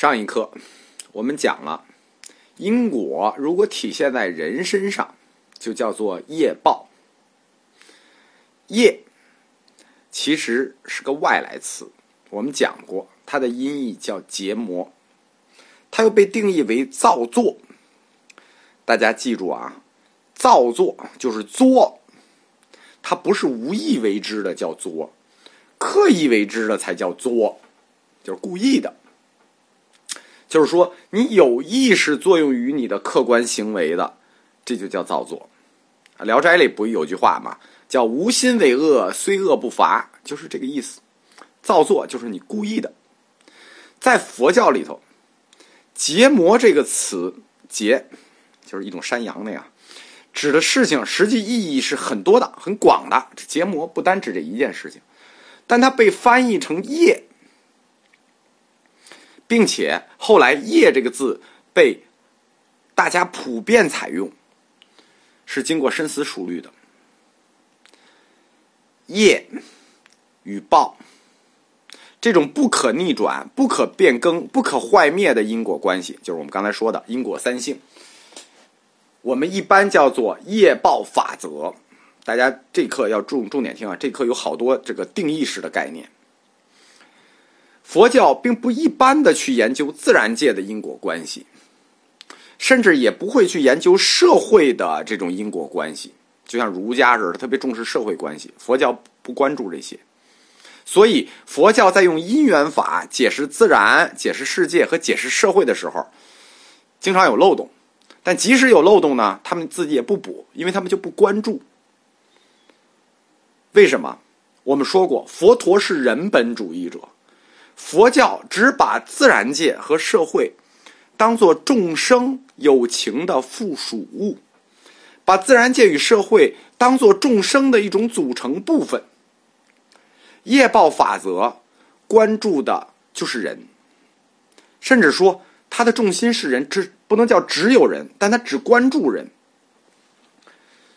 上一课我们讲了，因果如果体现在人身上，就叫做业报。业其实是个外来词，我们讲过，它的音译叫结魔，它又被定义为造作。大家记住啊，造作就是作，它不是无意为之的叫作，刻意为之的才叫作，就是故意的。就是说，你有意识作用于你的客观行为的，这就叫造作。《聊斋》里不有句话吗？叫“无心为恶，虽恶不罚”，就是这个意思。造作就是你故意的。在佛教里头，“结魔”这个词，“结”就是一种山羊那样，指的事情实际意义是很多的、很广的。这结魔不单指这一件事情，但它被翻译成业。并且后来“业”这个字被大家普遍采用，是经过深思熟虑的。业与报这种不可逆转、不可变更、不可坏灭的因果关系，就是我们刚才说的因果三性。我们一般叫做业报法则。大家这课要重重点听啊，这课有好多这个定义式的概念。佛教并不一般的去研究自然界的因果关系，甚至也不会去研究社会的这种因果关系，就像儒家似的，特别重视社会关系。佛教不关注这些，所以佛教在用因缘法解释自然、解释世界和解释社会的时候，经常有漏洞。但即使有漏洞呢，他们自己也不补，因为他们就不关注。为什么？我们说过，佛陀是人本主义者。佛教只把自然界和社会当做众生有情的附属物，把自然界与社会当做众生的一种组成部分。业报法则关注的就是人，甚至说他的重心是人，只不能叫只有人，但他只关注人。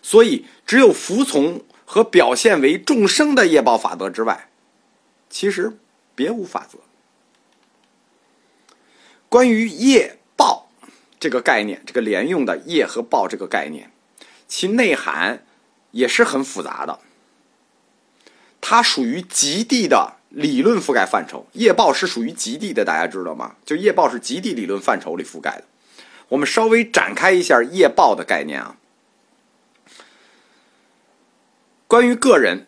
所以，只有服从和表现为众生的业报法则之外，其实。别无法则。关于业报这个概念，这个连用的业和报这个概念，其内涵也是很复杂的。它属于极地的理论覆盖范畴，业报是属于极地的，大家知道吗？就业报是极地理论范畴里覆盖的。我们稍微展开一下业报的概念啊。关于个人，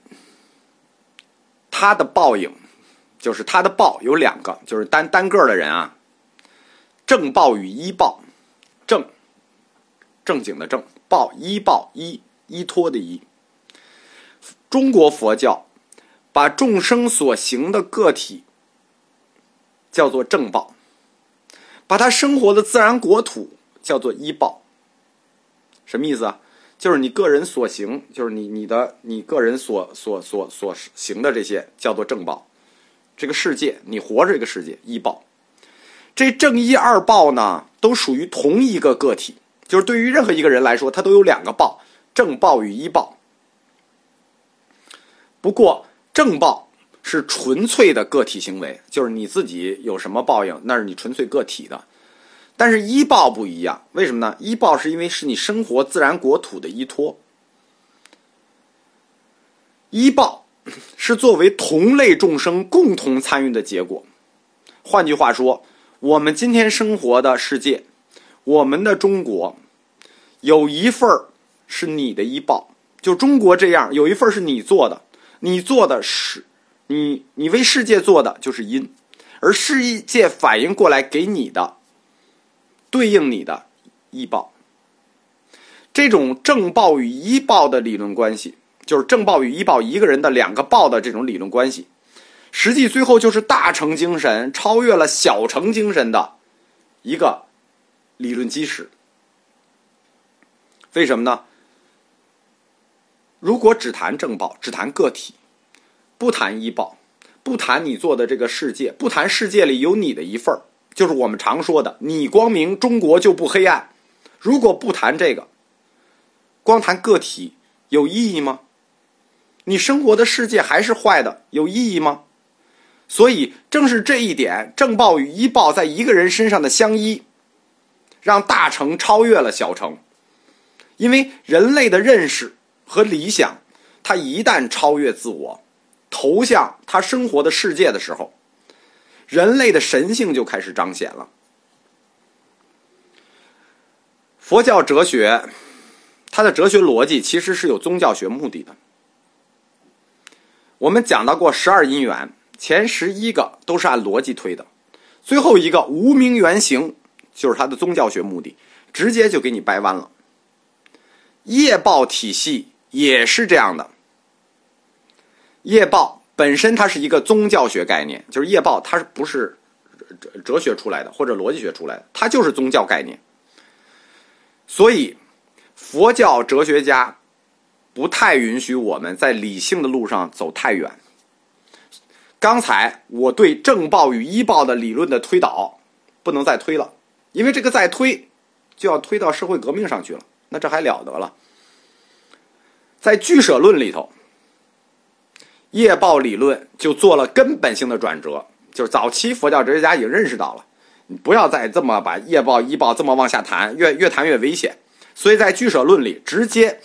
他的报应。就是他的报有两个，就是单单个的人啊，正报与依报，正正经的正报依报依依托的依。中国佛教把众生所行的个体叫做正报，把他生活的自然国土叫做依报。什么意思啊？就是你个人所行，就是你你的你个人所所所所行的这些叫做正报。这个世界，你活着这个世界，一报，这正一二报呢，都属于同一个个体，就是对于任何一个人来说，他都有两个报，正报与一报。不过正报是纯粹的个体行为，就是你自己有什么报应，那是你纯粹个体的。但是一报不一样，为什么呢？一报是因为是你生活自然国土的依托，一报。是作为同类众生共同参与的结果。换句话说，我们今天生活的世界，我们的中国，有一份儿是你的医报，就中国这样，有一份是你做的，你做的是你你为世界做的就是因，而世界反应过来给你的，对应你的医报。这种正报与医报的理论关系。就是正报与医报一个人的两个报的这种理论关系，实际最后就是大成精神超越了小成精神的一个理论基石。为什么呢？如果只谈正报，只谈个体，不谈医报，不谈你做的这个世界，不谈世界里有你的一份儿，就是我们常说的“你光明，中国就不黑暗”。如果不谈这个，光谈个体，有意义吗？你生活的世界还是坏的，有意义吗？所以正是这一点，正报与医报在一个人身上的相依，让大成超越了小成。因为人类的认识和理想，他一旦超越自我，投向他生活的世界的时候，人类的神性就开始彰显了。佛教哲学，它的哲学逻辑其实是有宗教学目的的。我们讲到过十二因缘，前十一个都是按逻辑推的，最后一个无名原型就是它的宗教学目的，直接就给你掰弯了。业报体系也是这样的，业报本身它是一个宗教学概念，就是业报它是不是哲哲学出来的或者逻辑学出来的，它就是宗教概念。所以，佛教哲学家不太允许我们在理性的路上走太远。刚才我对正报与医报的理论的推导不能再推了，因为这个再推就要推到社会革命上去了，那这还了得了？在俱舍论里头，业报理论就做了根本性的转折，就是早期佛教哲学家已经认识到了。你不要再这么把业报、医报这么往下谈，越越谈越危险。所以在俱舍论里，直接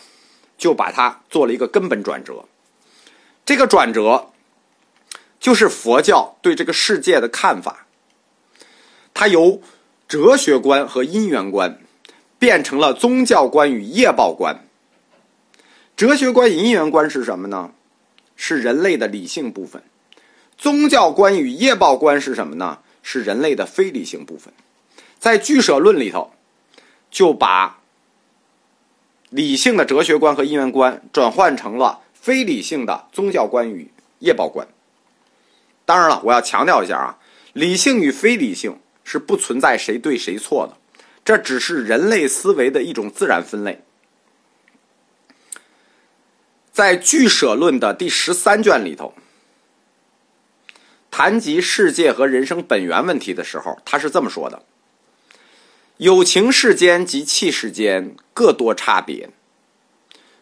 就把它做了一个根本转折。这个转折就是佛教对这个世界的看法，它由哲学观和因缘观变成了宗教观与业报观。哲学观与、因缘观是什么呢？是人类的理性部分。宗教观与业报观是什么呢？是人类的非理性部分，在俱舍论里头，就把理性的哲学观和因缘观转换成了非理性的宗教观与业报观。当然了，我要强调一下啊，理性与非理性是不存在谁对谁错的，这只是人类思维的一种自然分类。在俱舍论的第十三卷里头。谈及世界和人生本源问题的时候，他是这么说的：“有情世间及气世间各多差别，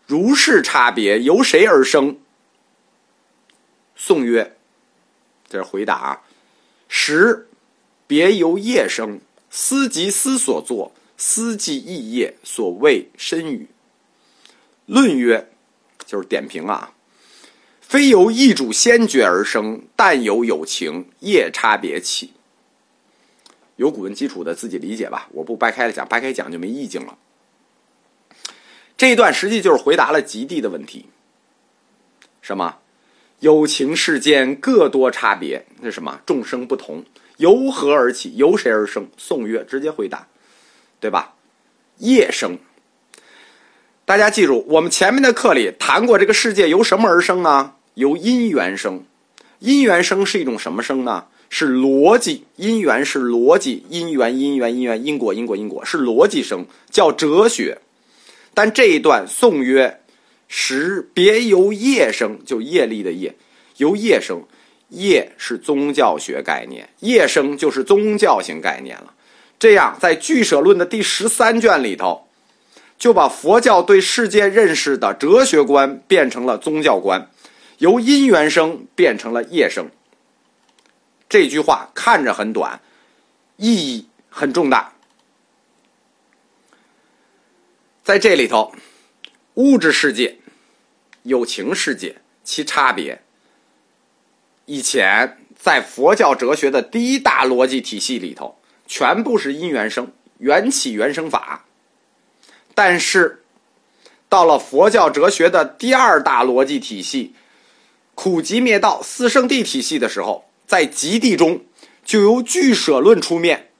如是差别由谁而生？”宋曰：“这是回答。啊，时别由业生，思即思所作，思即意业，所谓身语。”论曰：“就是点评啊。”非由易主先觉而生，但由有情业差别起。有古文基础的自己理解吧，我不掰开了讲，掰开讲就没意境了。这一段实际就是回答了极地的问题。什么？有情世间各多差别，那什么？众生不同，由何而起？由谁而生？宋曰直接回答，对吧？业生。大家记住，我们前面的课里谈过，这个世界由什么而生呢？由因缘生，因缘生是一种什么生呢？是逻辑，因缘是逻辑，因缘因缘因缘因果因果因果是逻辑生，叫哲学。但这一段宋曰：“时别由业生，就业力的业，由业生，业是宗教学概念，业生就是宗教性概念了。这样，在俱舍论的第十三卷里头，就把佛教对世界认识的哲学观变成了宗教观。”由因缘生变成了业生，这句话看着很短，意义很重大。在这里头，物质世界、友情世界其差别，以前在佛教哲学的第一大逻辑体系里头，全部是因缘生、缘起缘生法，但是到了佛教哲学的第二大逻辑体系。苦集灭道四圣谛体系的时候，在极地中就由俱舍论出面，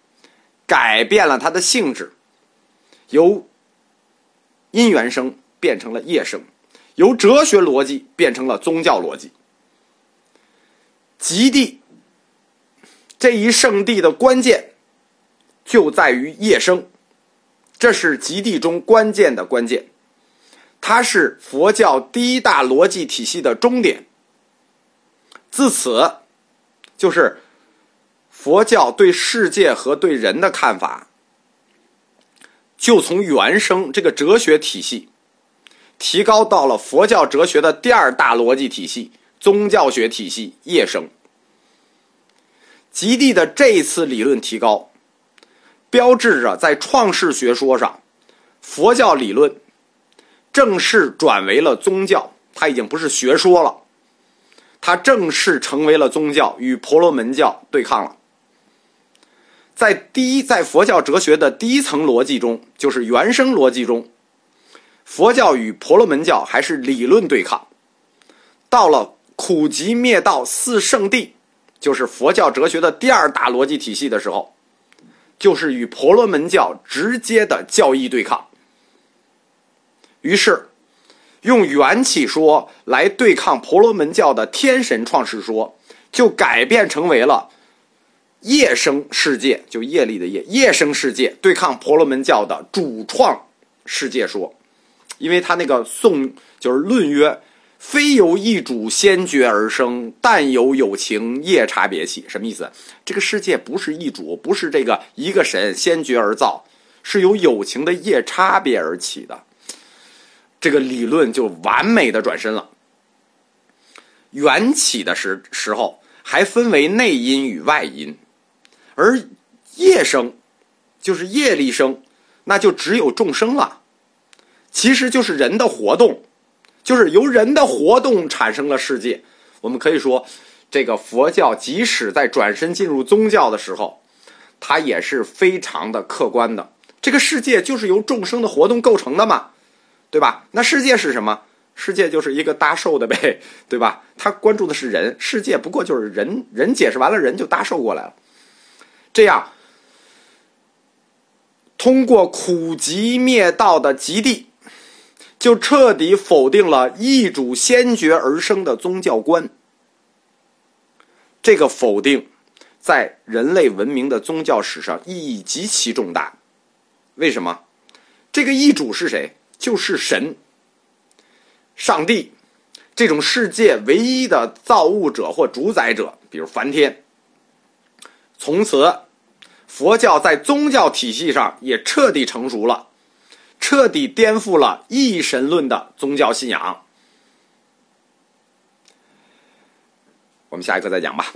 改变了它的性质，由因缘生变成了业生，由哲学逻辑变成了宗教逻辑。极地这一圣地的关键就在于业生，这是极地中关键的关键，它是佛教第一大逻辑体系的终点。自此，就是佛教对世界和对人的看法，就从原生这个哲学体系，提高到了佛教哲学的第二大逻辑体系——宗教学体系——业生。极地的这一次理论提高，标志着在创世学说上，佛教理论正式转为了宗教，它已经不是学说了，它正式成为了宗教，与婆罗门教对抗了。在第一，在佛教哲学的第一层逻辑中，就是原生逻辑中，佛教与婆罗门教还是理论对抗。到了苦集灭道四圣地，就是佛教哲学的第二大逻辑体系的时候，就是与婆罗门教直接的教义对抗。于是，用缘起说来对抗婆罗门教的天神创世说，就改变成为了。业生世界就业力的业，业生世界对抗婆罗门教的主创世界说，因为他那个颂就是论曰：非由一主先觉而生，但由有情业差别起。什么意思？这个世界不是一主，不是这个一个神先觉而造，是由有情的业差别而起的。这个理论就完美的转身了。缘起的时时候还分为内因与外因。而业生，就是业力生，那就只有众生了。其实就是人的活动，就是由人的活动产生了世界。我们可以说，这个佛教即使在转身进入宗教的时候，它也是非常的客观的。这个世界就是由众生的活动构成的嘛，对吧？那世界是什么？世界就是一个搭寿的呗，对吧？他关注的是人，世界不过就是人人解释完了，人就搭寿过来了。这样，通过苦集灭道的极地，就彻底否定了异主先觉而生的宗教观。这个否定，在人类文明的宗教史上意义极其重大。为什么？这个异主是谁？就是神，上帝，这种世界唯一的造物者或主宰者，比如梵天。从此。佛教在宗教体系上也彻底成熟了，彻底颠覆了一神论的宗教信仰。我们下一课再讲吧。